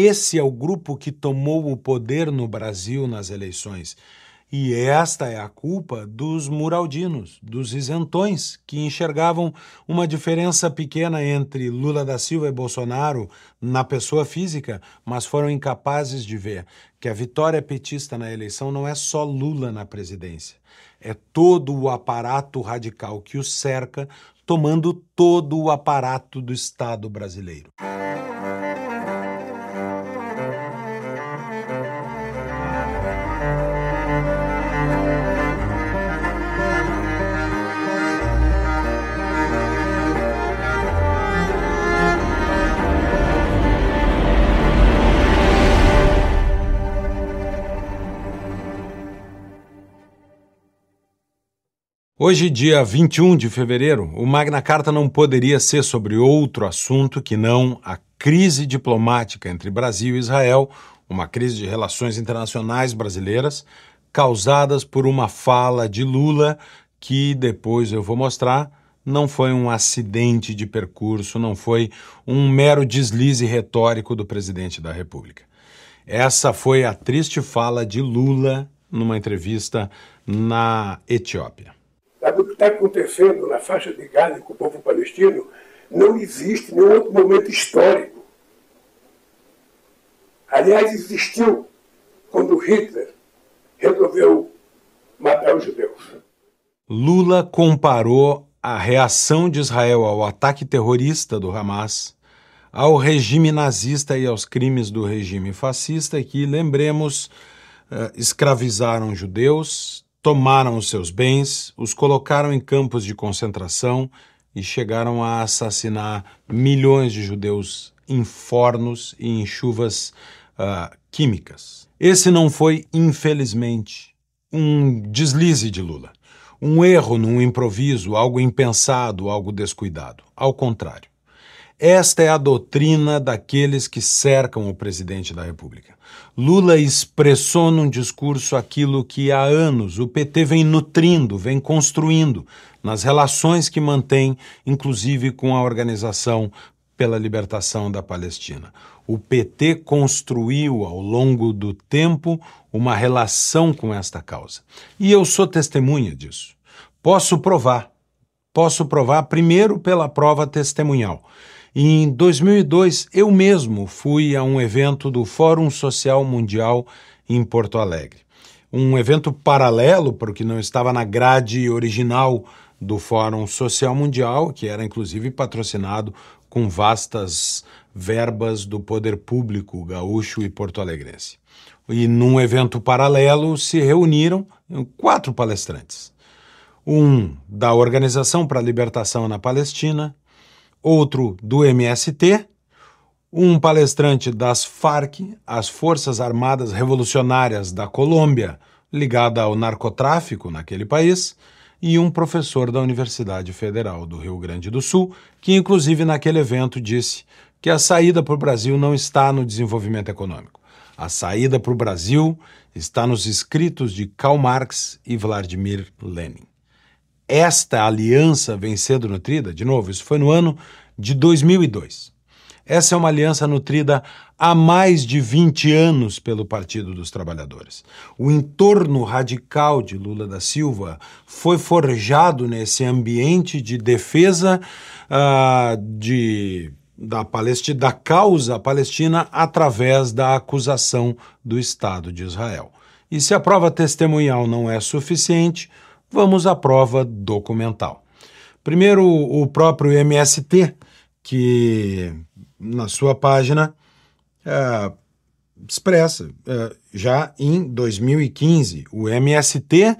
Esse é o grupo que tomou o poder no Brasil nas eleições. E esta é a culpa dos muraldinos, dos isentões, que enxergavam uma diferença pequena entre Lula da Silva e Bolsonaro na pessoa física, mas foram incapazes de ver que a vitória petista na eleição não é só Lula na presidência, é todo o aparato radical que o cerca, tomando todo o aparato do Estado brasileiro. Hoje, dia 21 de fevereiro, o Magna Carta não poderia ser sobre outro assunto que não a crise diplomática entre Brasil e Israel, uma crise de relações internacionais brasileiras, causadas por uma fala de Lula que depois eu vou mostrar não foi um acidente de percurso, não foi um mero deslize retórico do presidente da República. Essa foi a triste fala de Lula numa entrevista na Etiópia. Sabe o que está acontecendo na faixa de Gaza com o povo palestino? Não existe nenhum outro momento histórico. Aliás, existiu quando Hitler resolveu matar os judeus. Lula comparou a reação de Israel ao ataque terrorista do Hamas ao regime nazista e aos crimes do regime fascista que, lembremos, eh, escravizaram judeus, tomaram os seus bens, os colocaram em campos de concentração e chegaram a assassinar milhões de judeus em fornos e em chuvas uh, químicas. Esse não foi, infelizmente, um deslize de Lula, um erro num improviso, algo impensado, algo descuidado. Ao contrário. Esta é a doutrina daqueles que cercam o presidente da República. Lula expressou num discurso aquilo que há anos o PT vem nutrindo, vem construindo nas relações que mantém, inclusive com a Organização pela Libertação da Palestina. O PT construiu ao longo do tempo uma relação com esta causa. E eu sou testemunha disso. Posso provar. Posso provar primeiro pela prova testemunhal. Em 2002, eu mesmo fui a um evento do Fórum Social Mundial em Porto Alegre. Um evento paralelo, porque não estava na grade original do Fórum Social Mundial, que era inclusive patrocinado com vastas verbas do poder público gaúcho e porto-alegrense. E num evento paralelo se reuniram quatro palestrantes. Um da Organização para a Libertação na Palestina, outro do MST, um palestrante das FARC, as Forças Armadas Revolucionárias da Colômbia, ligada ao narcotráfico naquele país, e um professor da Universidade Federal do Rio Grande do Sul, que inclusive naquele evento disse que a saída para o Brasil não está no desenvolvimento econômico. A saída para o Brasil está nos escritos de Karl Marx e Vladimir Lenin esta aliança vem sendo nutrida, de novo, isso foi no ano de 2002. Essa é uma aliança nutrida há mais de 20 anos pelo Partido dos Trabalhadores. O entorno radical de Lula da Silva foi forjado nesse ambiente de defesa uh, de, da, Palestina, da causa palestina através da acusação do Estado de Israel. E se a prova testemunhal não é suficiente, Vamos à prova documental. Primeiro, o próprio MST, que na sua página é, expressa, é, já em 2015, o MST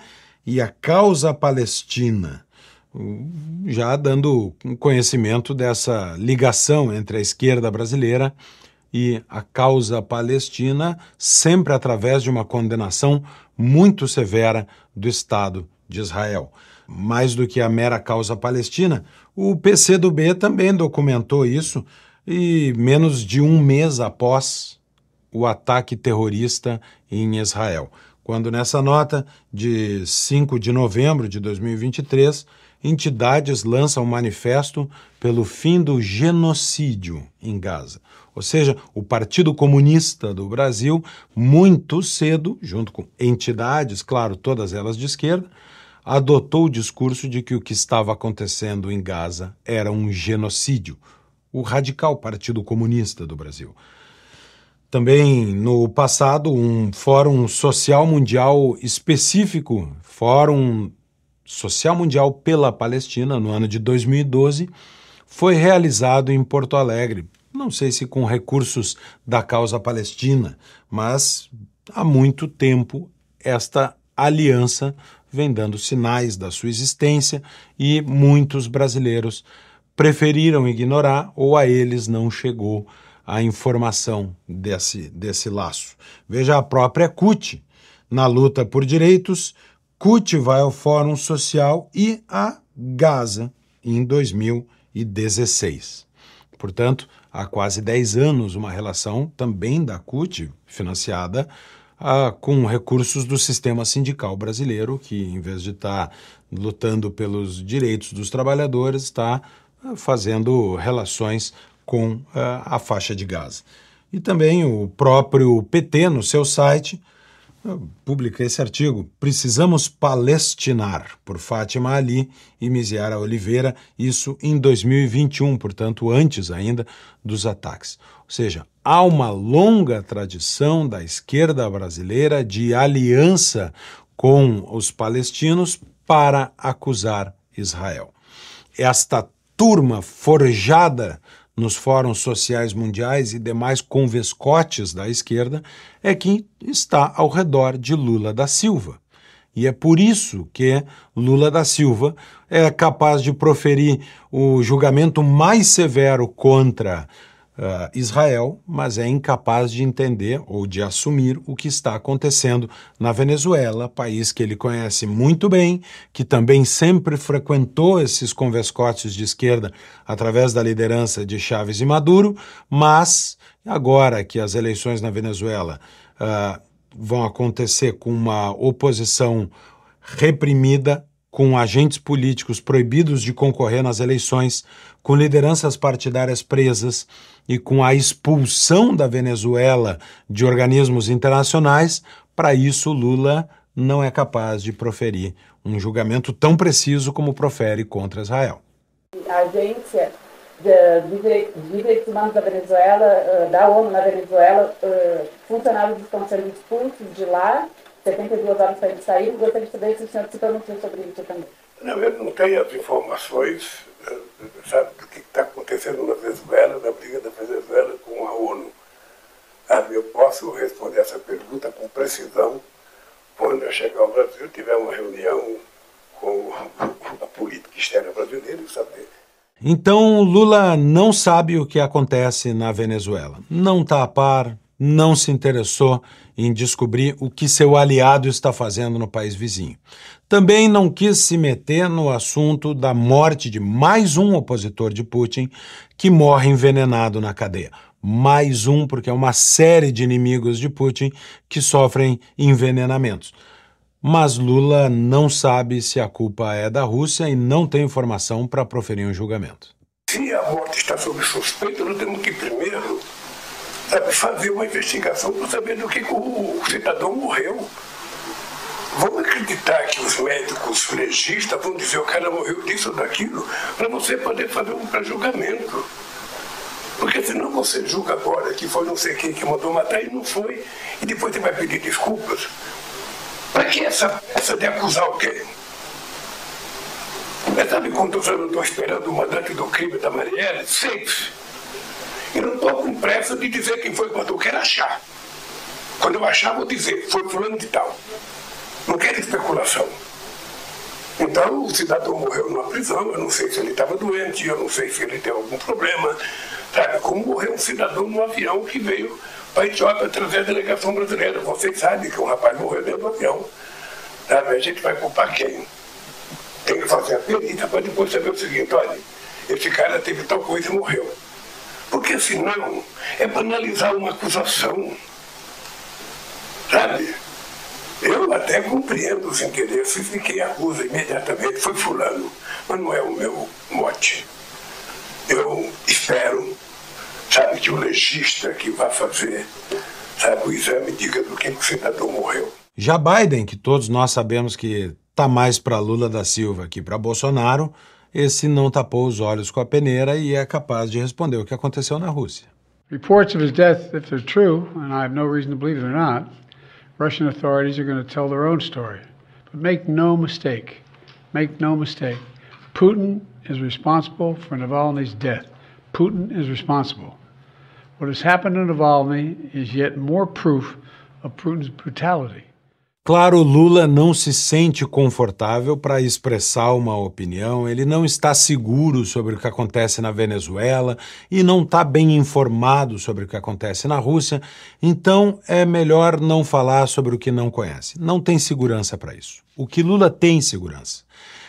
e a causa palestina, já dando conhecimento dessa ligação entre a esquerda brasileira e a causa palestina, sempre através de uma condenação muito severa do Estado de Israel. Mais do que a mera causa palestina, o PCdoB também documentou isso e menos de um mês após o ataque terrorista em Israel, quando nessa nota de 5 de novembro de 2023, entidades lançam um manifesto pelo fim do genocídio em Gaza. Ou seja, o Partido Comunista do Brasil, muito cedo, junto com entidades, claro, todas elas de esquerda, adotou o discurso de que o que estava acontecendo em Gaza era um genocídio. O radical Partido Comunista do Brasil. Também no passado, um Fórum Social Mundial específico, Fórum Social Mundial pela Palestina, no ano de 2012, foi realizado em Porto Alegre. Não sei se com recursos da causa palestina, mas há muito tempo esta aliança vem dando sinais da sua existência e muitos brasileiros preferiram ignorar ou a eles não chegou a informação desse, desse laço. Veja a própria CUT. Na luta por direitos, CUT vai ao Fórum Social e a Gaza em 2016. Portanto, há quase 10 anos, uma relação também da CUT, financiada ah, com recursos do sistema sindical brasileiro, que, em vez de estar tá lutando pelos direitos dos trabalhadores, está ah, fazendo relações com uh, a faixa de Gaza. E também o próprio PT, no seu site, uh, publica esse artigo, Precisamos Palestinar, por Fátima Ali e Miziara Oliveira, isso em 2021, portanto, antes ainda dos ataques. Ou seja, há uma longa tradição da esquerda brasileira de aliança com os palestinos para acusar Israel. Esta turma forjada nos fóruns sociais mundiais e demais convescotes da esquerda é que está ao redor de Lula da Silva. E é por isso que Lula da Silva é capaz de proferir o julgamento mais severo contra uh, Israel, mas é incapaz de entender ou de assumir o que está acontecendo na Venezuela, país que ele conhece muito bem, que também sempre frequentou esses convescotes de esquerda através da liderança de Chávez e Maduro, mas agora que as eleições na Venezuela uh, vão acontecer com uma oposição reprimida, com agentes políticos proibidos de concorrer nas eleições, com lideranças partidárias presas e com a expulsão da Venezuela de organismos internacionais, para isso Lula não é capaz de proferir um julgamento tão preciso como profere contra Israel. A agência de direitos humanos da Venezuela, eh, da ONU na Venezuela, eh, funcionários estão sendo expulsos de lá, 72 horas para eles saírem. Gostaria de saber se o senhor se pronunciou sobre isso também. Não, eu não tenho as informações sabe, do que está acontecendo na Venezuela, na briga da Venezuela com a ONU. Sabe, eu posso responder essa pergunta com precisão quando eu chegar ao Brasil, tiver uma reunião com a política externa brasileira e saber. Então, Lula não sabe o que acontece na Venezuela. Não está a par, não se interessou em descobrir o que seu aliado está fazendo no país vizinho. Também não quis se meter no assunto da morte de mais um opositor de Putin que morre envenenado na cadeia. Mais um, porque é uma série de inimigos de Putin que sofrem envenenamentos. Mas Lula não sabe se a culpa é da Rússia e não tem informação para proferir um julgamento. Se a morte está sob suspeita, nós temos que primeiro sabe, fazer uma investigação para saber do que o cidadão morreu. Vamos acreditar que os médicos legistas vão dizer o cara morreu disso ou daquilo, para você poder fazer um pré-julgamento. Porque senão você julga agora que foi não sei quem que mandou matar e não foi, e depois você vai pedir desculpas. Para que essa, essa de acusar o quê? Mas sabe anos eu estou esperando o mandante do crime da Marielle? Seis. E não estou com pressa de dizer quem foi quando eu quero achar. Quando eu achar, vou dizer, foi fulano de tal. Não quero especulação. Então o cidadão morreu numa prisão, eu não sei se ele estava doente, eu não sei se ele tem algum problema. Sabe, como morreu um cidadão num avião que veio para a Etiópia através da delegação brasileira. Vocês sabem que um rapaz morreu dentro do avião. Sabe, a gente vai culpar quem? Tem que fazer a perícia para depois saber o seguinte, olha, esse cara teve tal coisa e morreu. Porque senão é banalizar uma acusação. Sabe? Eu até compreendo os interesses de quem acusa imediatamente, foi fulano, mas não é o meu mote. Eu espero sabe, que o legista que vai fazer, sabe, o exame diga do que o senador morreu. Já Biden, que todos nós sabemos que está mais para Lula da Silva que para Bolsonaro, esse não tapou os olhos com a peneira e é capaz de responder o que aconteceu na Rússia. Reports of his death, if they're true, and I have no reason to believe they're not, Russian authorities are going to tell their own story. But make no mistake, make no mistake, Putin is responsible for Navalny's death. Putin is responsible. What has happened to Navalny is yet more proof of Putin's brutality. Claro, Lula não se sente confortável para expressar uma opinião, ele não está seguro sobre o que acontece na Venezuela e não está bem informado sobre o que acontece na Rússia, então é melhor não falar sobre o que não conhece. Não tem segurança para isso. O que Lula tem segurança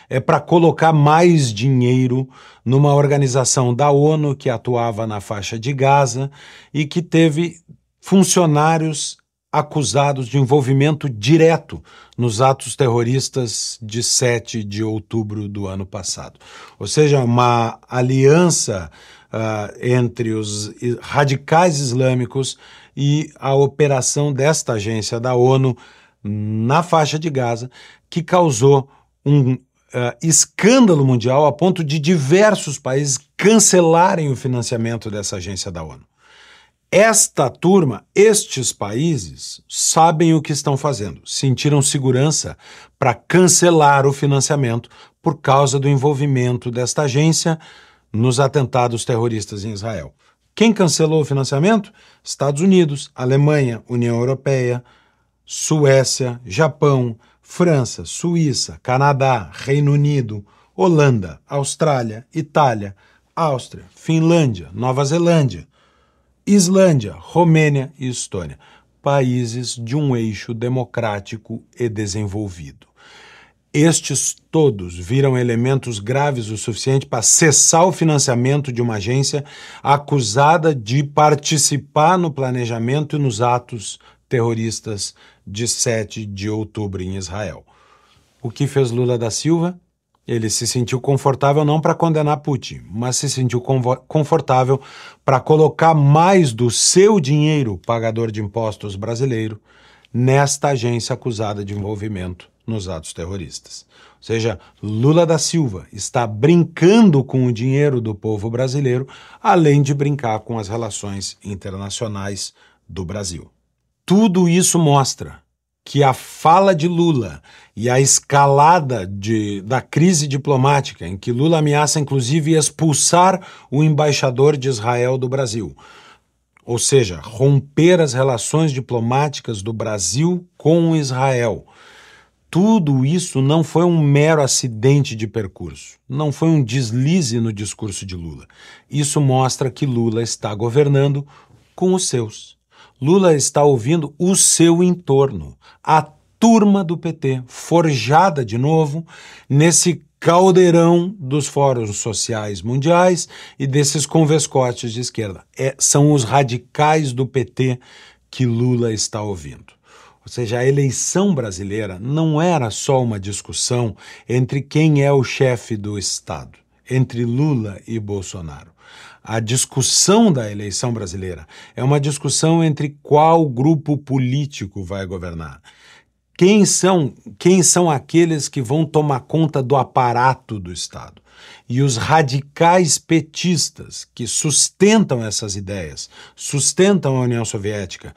é para colocar mais dinheiro numa organização da ONU que atuava na faixa de Gaza e que teve funcionários acusados de envolvimento direto nos atos terroristas de 7 de outubro do ano passado. Ou seja, uma aliança uh, entre os radicais islâmicos e a operação desta agência da ONU na faixa de Gaza, que causou um uh, escândalo mundial a ponto de diversos países cancelarem o financiamento dessa agência da ONU. Esta turma, estes países, sabem o que estão fazendo. Sentiram segurança para cancelar o financiamento por causa do envolvimento desta agência nos atentados terroristas em Israel. Quem cancelou o financiamento? Estados Unidos, Alemanha, União Europeia, Suécia, Japão, França, Suíça, Canadá, Reino Unido, Holanda, Austrália, Itália, Áustria, Finlândia, Nova Zelândia. Islândia, Romênia e Estônia, países de um eixo democrático e desenvolvido. Estes todos viram elementos graves o suficiente para cessar o financiamento de uma agência acusada de participar no planejamento e nos atos terroristas de 7 de outubro em Israel. O que fez Lula da Silva? Ele se sentiu confortável não para condenar Putin, mas se sentiu confortável para colocar mais do seu dinheiro, pagador de impostos brasileiro, nesta agência acusada de envolvimento nos atos terroristas. Ou seja, Lula da Silva está brincando com o dinheiro do povo brasileiro, além de brincar com as relações internacionais do Brasil. Tudo isso mostra que a fala de Lula e a escalada de, da crise diplomática, em que Lula ameaça inclusive expulsar o embaixador de Israel do Brasil, ou seja, romper as relações diplomáticas do Brasil com Israel. Tudo isso não foi um mero acidente de percurso, não foi um deslize no discurso de Lula. Isso mostra que Lula está governando com os seus. Lula está ouvindo o seu entorno, a turma do PT, forjada de novo nesse caldeirão dos fóruns sociais mundiais e desses convescotes de esquerda. É, são os radicais do PT que Lula está ouvindo. Ou seja, a eleição brasileira não era só uma discussão entre quem é o chefe do Estado, entre Lula e Bolsonaro a discussão da eleição brasileira é uma discussão entre qual grupo político vai governar. Quem são, quem são aqueles que vão tomar conta do aparato do Estado? E os radicais petistas que sustentam essas ideias, sustentam a União Soviética,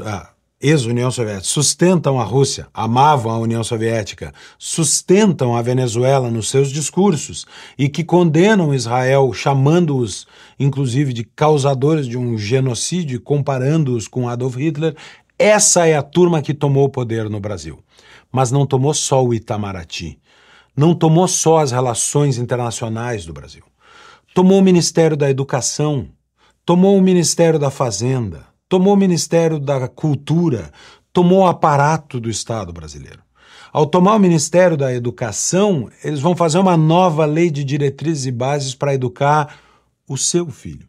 ah, ex-União Soviética, sustentam a Rússia, amavam a União Soviética, sustentam a Venezuela nos seus discursos e que condenam Israel, chamando-os, inclusive, de causadores de um genocídio, comparando-os com Adolf Hitler, essa é a turma que tomou o poder no Brasil. Mas não tomou só o Itamaraty, não tomou só as relações internacionais do Brasil. Tomou o Ministério da Educação, tomou o Ministério da Fazenda, tomou o Ministério da Cultura, tomou o aparato do Estado brasileiro. Ao tomar o Ministério da Educação, eles vão fazer uma nova lei de diretrizes e bases para educar o seu filho.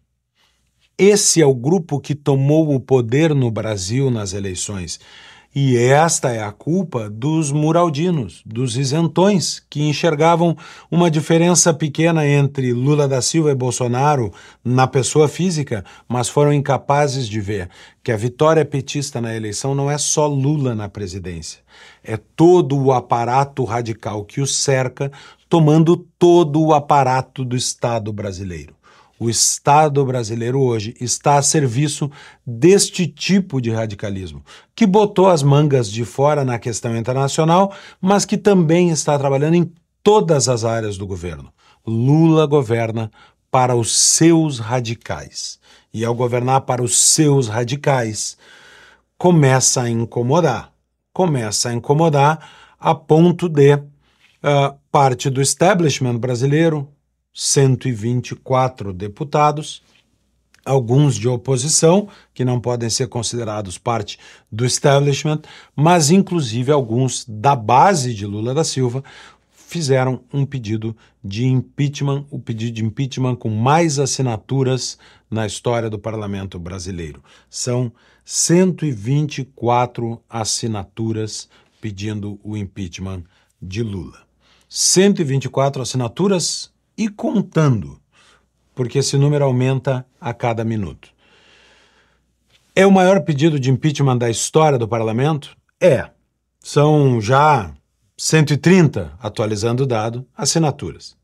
Esse é o grupo que tomou o poder no Brasil nas eleições. E esta é a culpa dos muraldinos, dos isentões, que enxergavam uma diferença pequena entre Lula da Silva e Bolsonaro na pessoa física, mas foram incapazes de ver que a vitória petista na eleição não é só Lula na presidência, é todo o aparato radical que o cerca, tomando todo o aparato do Estado brasileiro. O Estado brasileiro hoje está a serviço deste tipo de radicalismo, que botou as mangas de fora na questão internacional, mas que também está trabalhando em todas as áreas do governo. Lula governa para os seus radicais. E ao governar para os seus radicais, começa a incomodar. Começa a incomodar a ponto de uh, parte do establishment brasileiro, 124 deputados, alguns de oposição, que não podem ser considerados parte do establishment, mas inclusive alguns da base de Lula da Silva fizeram um pedido de impeachment, o pedido de impeachment com mais assinaturas na história do parlamento brasileiro. São 124 assinaturas pedindo o impeachment de Lula. 124 assinaturas e contando, porque esse número aumenta a cada minuto. É o maior pedido de impeachment da história do parlamento? É. São já 130, atualizando o dado, assinaturas.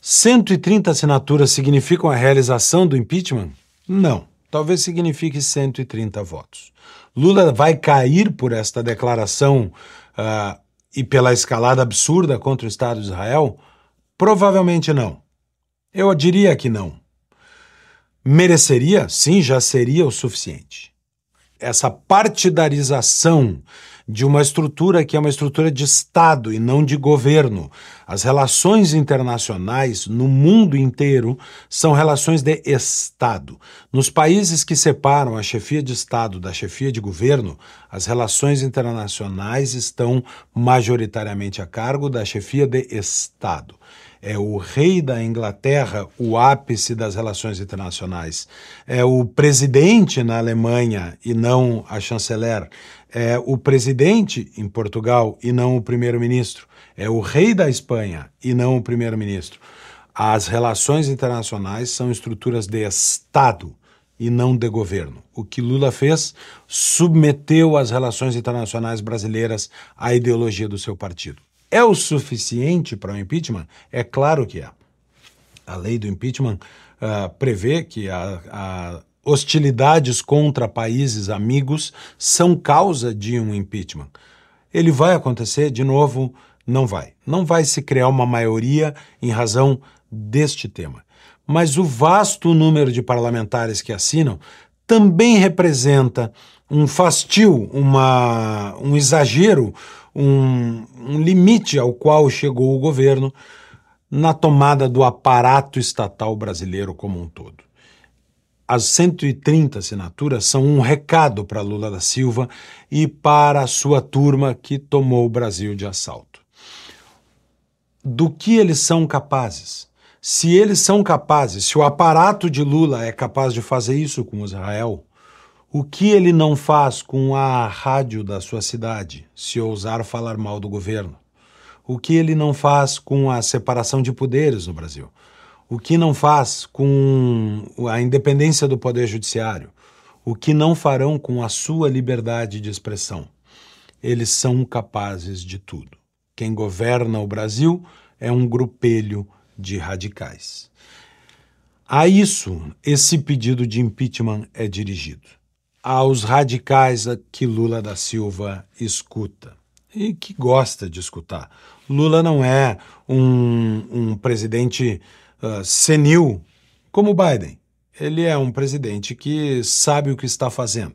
130 assinaturas significam a realização do impeachment? Não. Talvez signifique 130 votos. Lula vai cair por esta declaração uh, e pela escalada absurda contra o Estado de Israel? Provavelmente não. Eu diria que não. Mereceria? Sim, já seria o suficiente. Essa partidarização de uma estrutura que é uma estrutura de Estado e não de governo. As relações internacionais no mundo inteiro são relações de Estado. Nos países que separam a chefia de Estado da chefia de governo, as relações internacionais estão majoritariamente a cargo da chefia de Estado é o rei da Inglaterra o ápice das relações internacionais, é o presidente na Alemanha e não a chanceler, é o presidente em Portugal e não o primeiro-ministro, é o rei da Espanha e não o primeiro-ministro. As relações internacionais são estruturas de Estado e não de governo. O que Lula fez submeteu as relações internacionais brasileiras à ideologia do seu partido. É o suficiente para o impeachment? É claro que é. A lei do impeachment uh, prevê que a, a hostilidades contra países amigos são causa de um impeachment. Ele vai acontecer? De novo, não vai. Não vai se criar uma maioria em razão deste tema. Mas o vasto número de parlamentares que assinam também representa um fastio, uma, um exagero, um, um limite ao qual chegou o governo na tomada do aparato estatal brasileiro como um todo. As 130 assinaturas são um recado para Lula da Silva e para a sua turma que tomou o Brasil de assalto. Do que eles são capazes? Se eles são capazes, se o aparato de Lula é capaz de fazer isso com Israel, o que ele não faz com a rádio da sua cidade, se ousar falar mal do governo? O que ele não faz com a separação de poderes no Brasil? O que não faz com a independência do Poder Judiciário? O que não farão com a sua liberdade de expressão? Eles são capazes de tudo. Quem governa o Brasil é um grupelho de radicais. A isso, esse pedido de impeachment é dirigido aos radicais que Lula da Silva escuta e que gosta de escutar. Lula não é um, um presidente uh, senil como Biden. Ele é um presidente que sabe o que está fazendo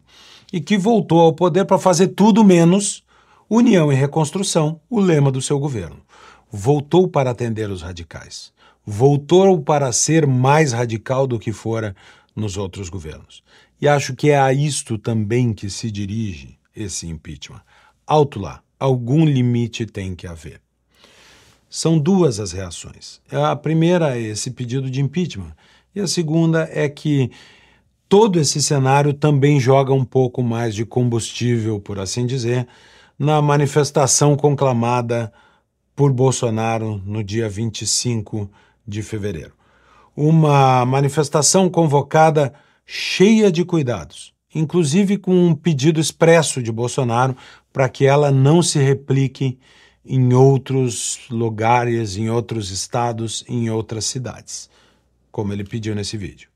e que voltou ao poder para fazer tudo menos união e reconstrução, o lema do seu governo. Voltou para atender os radicais. Voltou para ser mais radical do que fora nos outros governos. E acho que é a isto também que se dirige esse impeachment. Alto lá, algum limite tem que haver. São duas as reações. A primeira é esse pedido de impeachment, e a segunda é que todo esse cenário também joga um pouco mais de combustível, por assim dizer, na manifestação conclamada por Bolsonaro no dia 25 de fevereiro. Uma manifestação convocada cheia de cuidados, inclusive com um pedido expresso de Bolsonaro para que ela não se replique em outros lugares, em outros estados, em outras cidades, como ele pediu nesse vídeo.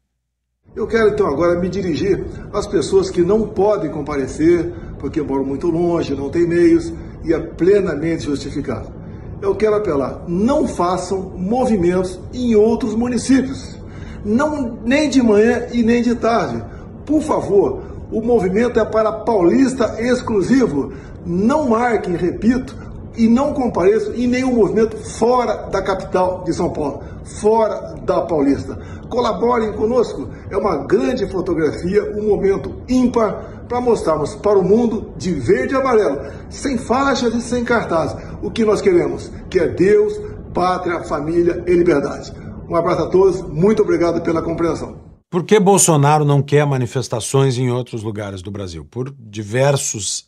Eu quero então agora me dirigir às pessoas que não podem comparecer porque moram muito longe, não têm meios e é plenamente justificado. Eu quero apelar: não façam movimentos em outros municípios, não nem de manhã e nem de tarde. Por favor, o movimento é para paulista exclusivo. Não marquem, repito, e não compareçam em nenhum movimento fora da capital de São Paulo, fora da Paulista. Colaborem conosco, é uma grande fotografia, um momento ímpar para mostrarmos para o mundo de verde e amarelo, sem faixas e sem cartazes, o que nós queremos, que é Deus, pátria, família e liberdade. Um abraço a todos, muito obrigado pela compreensão. Por que Bolsonaro não quer manifestações em outros lugares do Brasil? Por diversos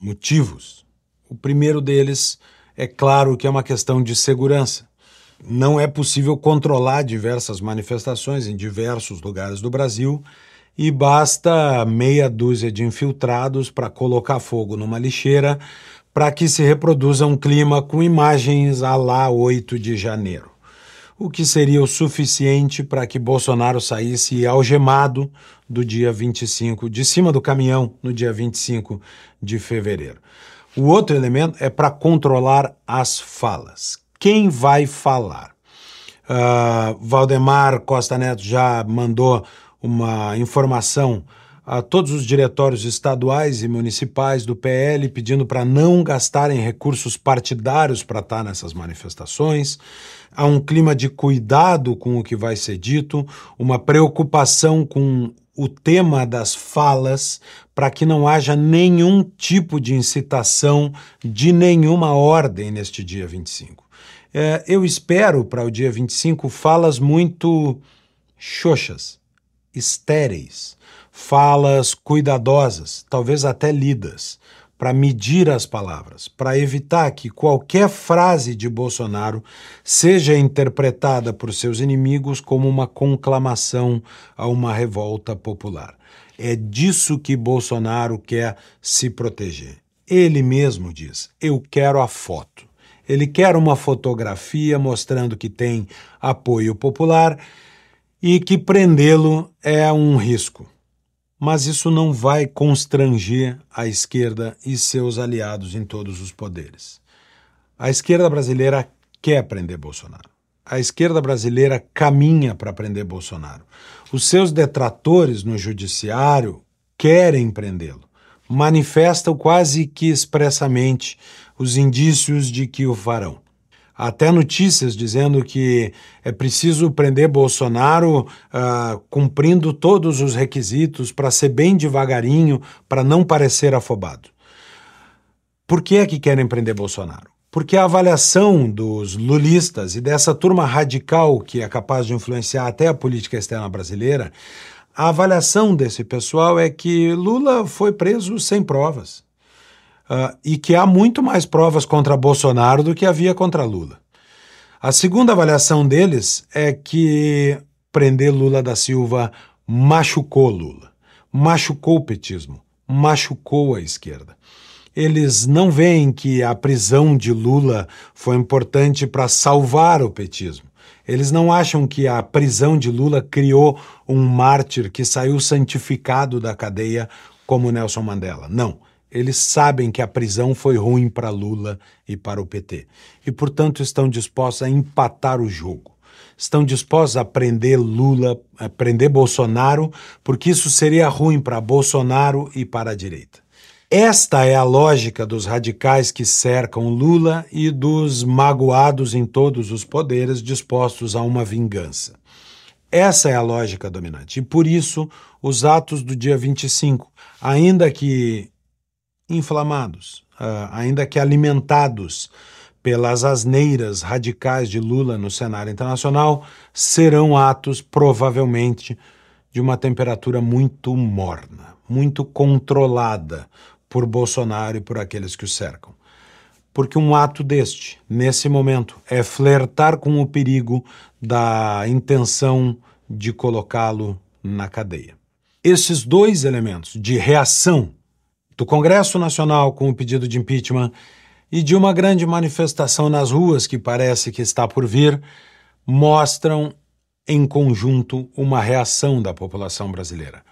motivos. O primeiro deles é claro que é uma questão de segurança. Não é possível controlar diversas manifestações em diversos lugares do Brasil e basta meia dúzia de infiltrados para colocar fogo numa lixeira para que se reproduza um clima com imagens a lá 8 de janeiro. O que seria o suficiente para que Bolsonaro saísse algemado do dia 25, de cima do caminhão, no dia 25 de fevereiro. O outro elemento é para controlar as falas. Quem vai falar? Uh, Valdemar Costa Neto já mandou uma informação a todos os diretórios estaduais e municipais do PL pedindo para não gastarem recursos partidários para estar tá nessas manifestações. Há um clima de cuidado com o que vai ser dito, uma preocupação com o tema das falas para que não haja nenhum tipo de incitação de nenhuma ordem neste dia 25. É, eu espero para o dia 25 falas muito xoxas, estéreis, falas cuidadosas, talvez até lidas, para medir as palavras, para evitar que qualquer frase de Bolsonaro seja interpretada por seus inimigos como uma conclamação a uma revolta popular. É disso que Bolsonaro quer se proteger. Ele mesmo diz: Eu quero a foto. Ele quer uma fotografia mostrando que tem apoio popular e que prendê-lo é um risco. Mas isso não vai constranger a esquerda e seus aliados em todos os poderes. A esquerda brasileira quer prender Bolsonaro. A esquerda brasileira caminha para prender Bolsonaro. Os seus detratores no judiciário querem prendê-lo. Manifestam quase que expressamente os indícios de que o farão. Até notícias dizendo que é preciso prender Bolsonaro uh, cumprindo todos os requisitos para ser bem devagarinho, para não parecer afobado. Por que é que querem prender Bolsonaro? Porque a avaliação dos lulistas e dessa turma radical que é capaz de influenciar até a política externa brasileira, a avaliação desse pessoal é que Lula foi preso sem provas uh, e que há muito mais provas contra Bolsonaro do que havia contra Lula. A segunda avaliação deles é que prender Lula da Silva machucou Lula, machucou o petismo, machucou a esquerda. Eles não veem que a prisão de Lula foi importante para salvar o petismo. Eles não acham que a prisão de Lula criou um mártir que saiu santificado da cadeia como Nelson Mandela. Não. Eles sabem que a prisão foi ruim para Lula e para o PT. E, portanto, estão dispostos a empatar o jogo. Estão dispostos a prender Lula, a prender Bolsonaro, porque isso seria ruim para Bolsonaro e para a direita. Esta é a lógica dos radicais que cercam Lula e dos magoados em todos os poderes dispostos a uma vingança. Essa é a lógica dominante. E por isso, os atos do dia 25, ainda que inflamados, uh, ainda que alimentados pelas asneiras radicais de Lula no cenário internacional, serão atos provavelmente de uma temperatura muito morna, muito controlada por Bolsonaro e por aqueles que o cercam. Porque um ato deste, nesse momento, é flertar com o perigo da intenção de colocá-lo na cadeia. Esses dois elementos de reação do Congresso Nacional com o pedido de impeachment e de uma grande manifestação nas ruas que parece que está por vir mostram em conjunto uma reação da população brasileira.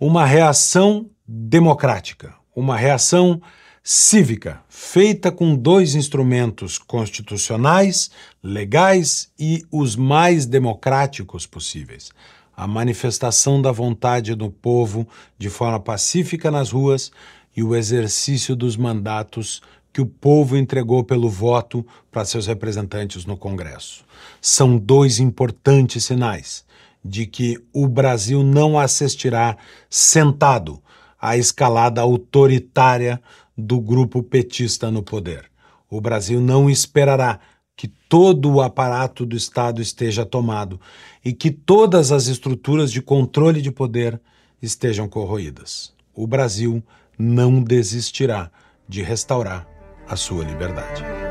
Uma reação democrática, uma reação cívica, feita com dois instrumentos constitucionais, legais e os mais democráticos possíveis. A manifestação da vontade do povo de forma pacífica nas ruas e o exercício dos mandatos que o povo entregou pelo voto para seus representantes no Congresso. São dois importantes sinais de que o Brasil não assistirá sentado à escalada autoritária do grupo petista no poder. O Brasil não esperará que todo o aparato do Estado esteja tomado e que todas as estruturas de controle de poder estejam corroídas. O Brasil não desistirá de restaurar a sua liberdade.